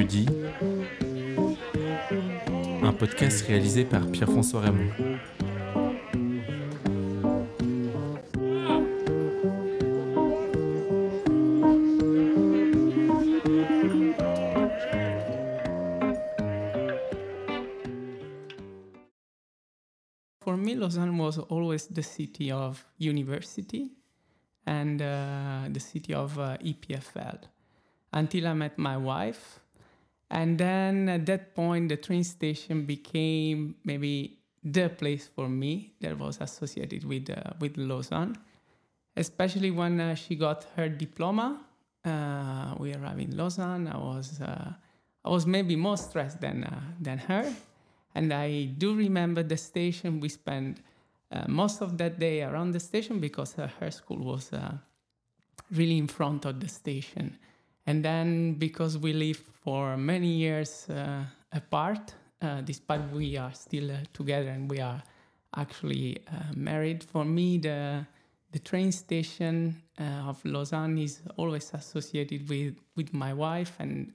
Dit, un podcast réalisé par Pierre-François Raymond. For me, Lausanne was always the city of university and uh, the city of uh, EPFL until I met my wife. And then at that point, the train station became maybe the place for me that was associated with, uh, with Lausanne, especially when uh, she got her diploma. Uh, we arrived in Lausanne. I was, uh, I was maybe more stressed than, than her. And I do remember the station. We spent uh, most of that day around the station because uh, her school was uh, really in front of the station. And then because we live for many years uh, apart, uh, despite we are still uh, together and we are actually married, for me the the train station of Lausanne is always associated with, with my wife and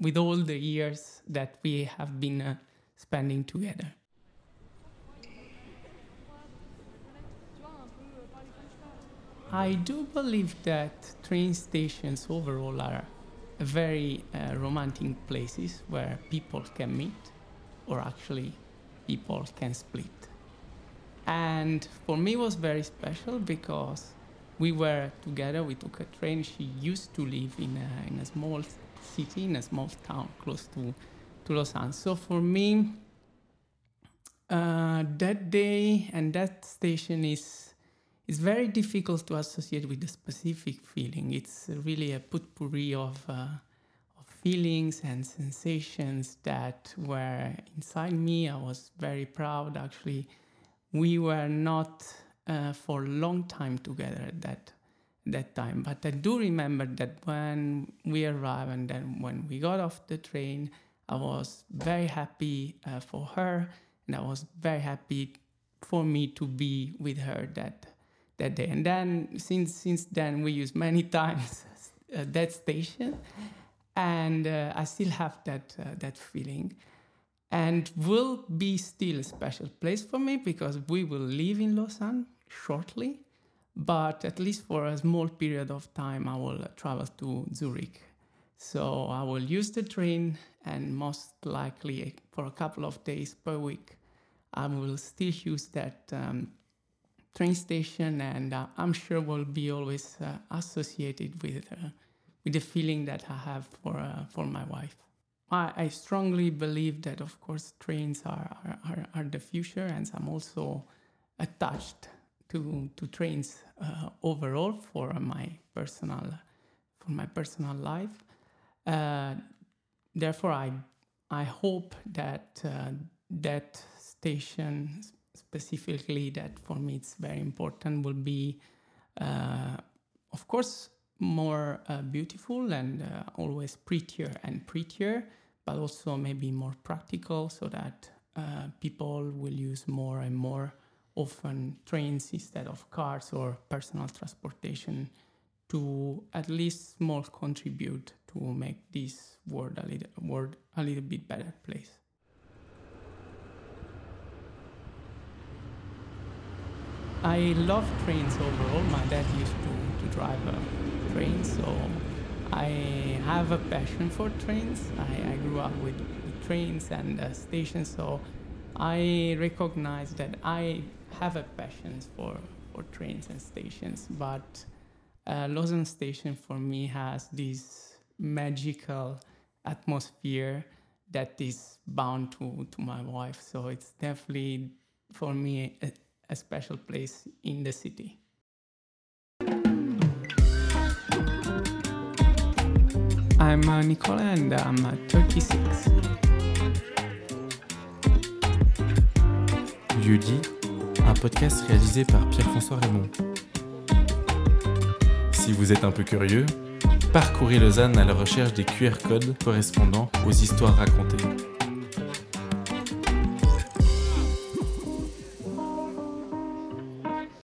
with all the years that we have been spending together. I do believe that train stations overall are very uh, romantic places where people can meet or actually people can split. And for me it was very special because we were together, we took a train. She used to live in a, in a small city, in a small town close to, to Lausanne. So for me, uh, that day and that station is it's very difficult to associate with a specific feeling. It's really a potpourri of, uh, of feelings and sensations that were inside me. I was very proud. Actually, we were not uh, for a long time together at that that time. But I do remember that when we arrived and then when we got off the train, I was very happy uh, for her, and I was very happy for me to be with her that that day. And then since since then we use many times uh, that station, and uh, I still have that uh, that feeling, and will be still a special place for me because we will live in Lausanne shortly, but at least for a small period of time I will travel to Zurich. So I will use the train, and most likely for a couple of days per week, I will still use that. Um, train station, and uh, I'm sure will be always uh, associated with uh, with the feeling that I have for uh, for my wife. I, I, strongly believe that, of course, trains are, are, are the future, and I'm also attached to to trains uh, overall for my personal for my personal life. Uh, therefore, I I hope that that station specifically that for me it's very important will be, uh, of course, more uh, beautiful and uh, always prettier and prettier, but also maybe more practical so that uh, people will use more and more often trains instead of cars or personal transportation to at least small contribute to make this world a little, world a little bit better place. I love trains overall. My dad used to, to drive a train, so I have a passion for trains. I, I grew up with, with trains and uh, stations, so I recognize that I have a passion for, for trains and stations. But uh, Lausanne Station for me has this magical atmosphere that is bound to, to my wife. So it's definitely for me a, special place in the city. I'm uh, Nicola and I'm uh, 36. Vieux dit, un podcast réalisé par Pierre-François Raymond. Si vous êtes un peu curieux, parcourez Lausanne à la recherche des QR codes correspondant aux histoires racontées.